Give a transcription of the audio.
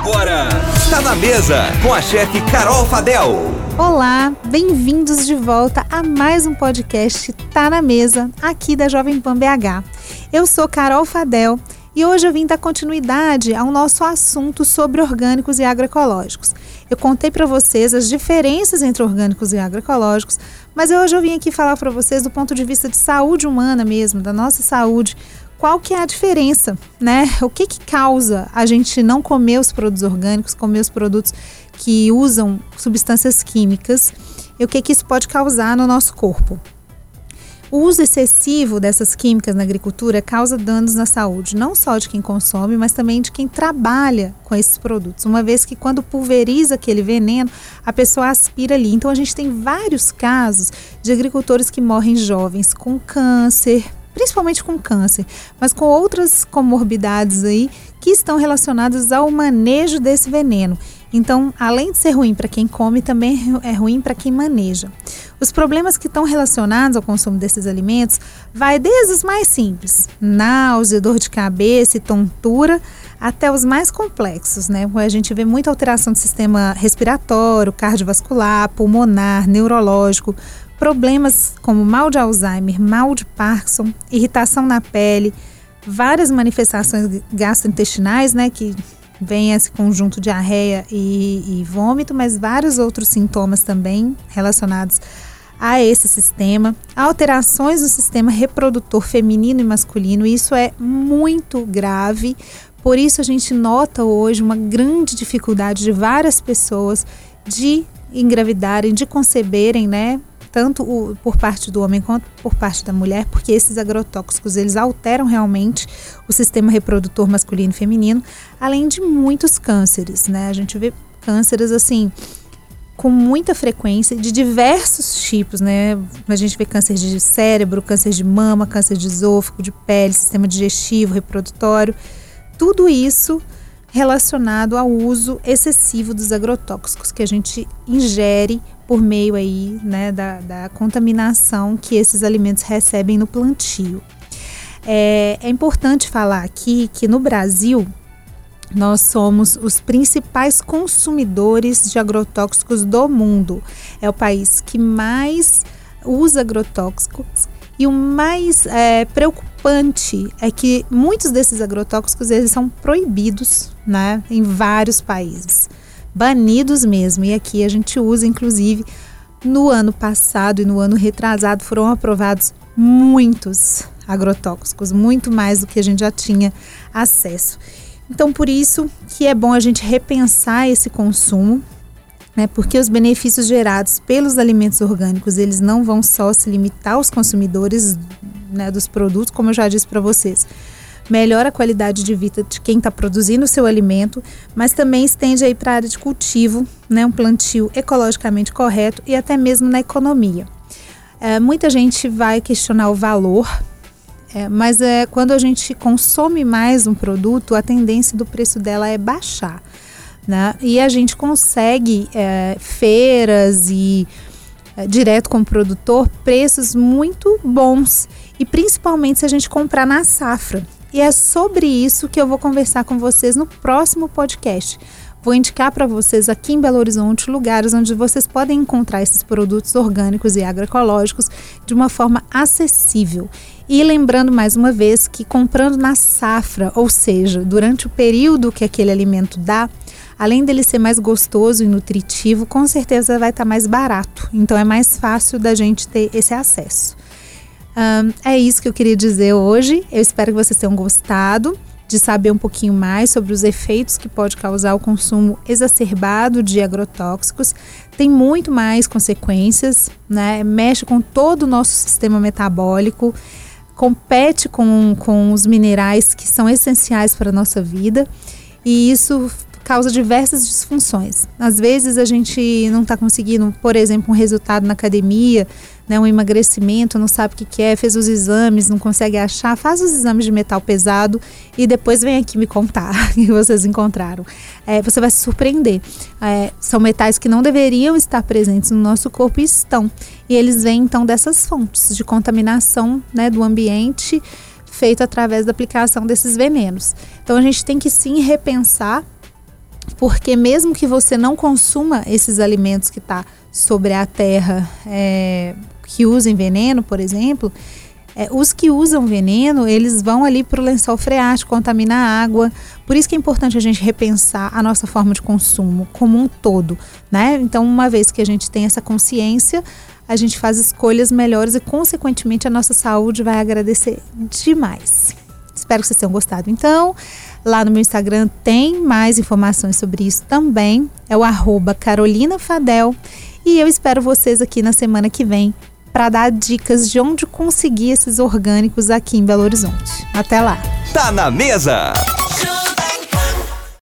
Agora, tá na mesa com a chefe Carol Fadel. Olá, bem-vindos de volta a mais um podcast Tá na Mesa, aqui da Jovem Pan BH. Eu sou Carol Fadel e hoje eu vim dar continuidade ao nosso assunto sobre orgânicos e agroecológicos. Eu contei para vocês as diferenças entre orgânicos e agroecológicos, mas hoje eu vim aqui falar para vocês do ponto de vista de saúde humana mesmo, da nossa saúde, qual que é a diferença, né? O que que causa a gente não comer os produtos orgânicos, comer os produtos que usam substâncias químicas e o que que isso pode causar no nosso corpo? O uso excessivo dessas químicas na agricultura causa danos na saúde, não só de quem consome, mas também de quem trabalha com esses produtos. Uma vez que quando pulveriza aquele veneno, a pessoa aspira ali. Então a gente tem vários casos de agricultores que morrem jovens com câncer, principalmente com câncer, mas com outras comorbidades aí que estão relacionadas ao manejo desse veneno. Então, além de ser ruim para quem come, também é ruim para quem maneja. Os problemas que estão relacionados ao consumo desses alimentos vai desde os mais simples, náusea, dor de cabeça e tontura, até os mais complexos, né? A gente vê muita alteração do sistema respiratório, cardiovascular, pulmonar, neurológico, problemas como mal de Alzheimer, mal de Parkinson, irritação na pele, várias manifestações gastrointestinais, né, que vem esse conjunto de diarreia e, e vômito, mas vários outros sintomas também relacionados a esse sistema, alterações no sistema reprodutor feminino e masculino, isso é muito grave. Por isso a gente nota hoje uma grande dificuldade de várias pessoas de engravidarem, de conceberem, né, tanto o, por parte do homem quanto por parte da mulher, porque esses agrotóxicos eles alteram realmente o sistema reprodutor masculino e feminino, além de muitos cânceres, né? A gente vê cânceres assim com muita frequência de diversos tipos, né? A gente vê câncer de cérebro, câncer de mama, câncer de esôfago, de pele, sistema digestivo, reprodutório, tudo isso relacionado ao uso excessivo dos agrotóxicos que a gente ingere por meio aí, né, da, da contaminação que esses alimentos recebem no plantio. É, é importante falar aqui que no Brasil nós somos os principais consumidores de agrotóxicos do mundo. É o país que mais usa agrotóxicos e o mais é, preocupante é que muitos desses agrotóxicos eles são proibidos né, em vários países. Banidos mesmo. E aqui a gente usa, inclusive, no ano passado e no ano retrasado foram aprovados muitos agrotóxicos, muito mais do que a gente já tinha acesso. Então, por isso que é bom a gente repensar esse consumo, né? Porque os benefícios gerados pelos alimentos orgânicos, eles não vão só se limitar aos consumidores né, dos produtos, como eu já disse para vocês. Melhora a qualidade de vida de quem está produzindo o seu alimento, mas também estende aí para a área de cultivo, né, um plantio ecologicamente correto e até mesmo na economia. É, muita gente vai questionar o valor, é, mas é, quando a gente consome mais um produto, a tendência do preço dela é baixar. Né? E a gente consegue é, feiras e é, direto com o produtor preços muito bons e principalmente se a gente comprar na safra. E é sobre isso que eu vou conversar com vocês no próximo podcast. Vou indicar para vocês aqui em Belo Horizonte lugares onde vocês podem encontrar esses produtos orgânicos e agroecológicos de uma forma acessível. E lembrando mais uma vez que comprando na safra, ou seja, durante o período que aquele alimento dá, além dele ser mais gostoso e nutritivo, com certeza vai estar tá mais barato. Então é mais fácil da gente ter esse acesso. Um, é isso que eu queria dizer hoje. Eu espero que vocês tenham gostado de saber um pouquinho mais sobre os efeitos que pode causar o consumo exacerbado de agrotóxicos. Tem muito mais consequências, né? Mexe com todo o nosso sistema metabólico, compete com, com os minerais que são essenciais para a nossa vida. E isso causa diversas disfunções. Às vezes a gente não está conseguindo, por exemplo, um resultado na academia, né, um emagrecimento, não sabe o que, que é, fez os exames, não consegue achar, faz os exames de metal pesado e depois vem aqui me contar que vocês encontraram. É, você vai se surpreender. É, são metais que não deveriam estar presentes no nosso corpo e estão. E eles vêm então dessas fontes de contaminação né, do ambiente feito através da aplicação desses venenos. Então a gente tem que sim repensar porque mesmo que você não consuma esses alimentos que está sobre a terra, é, que usem veneno, por exemplo, é, os que usam veneno, eles vão ali para o lençol freático, contamina a água. Por isso que é importante a gente repensar a nossa forma de consumo como um todo, né? Então, uma vez que a gente tem essa consciência, a gente faz escolhas melhores e, consequentemente, a nossa saúde vai agradecer demais. Espero que vocês tenham gostado. Então, lá no meu Instagram tem mais informações sobre isso também. É o arroba Carolina Fadel. E eu espero vocês aqui na semana que vem para dar dicas de onde conseguir esses orgânicos aqui em Belo Horizonte. Até lá. Tá na mesa.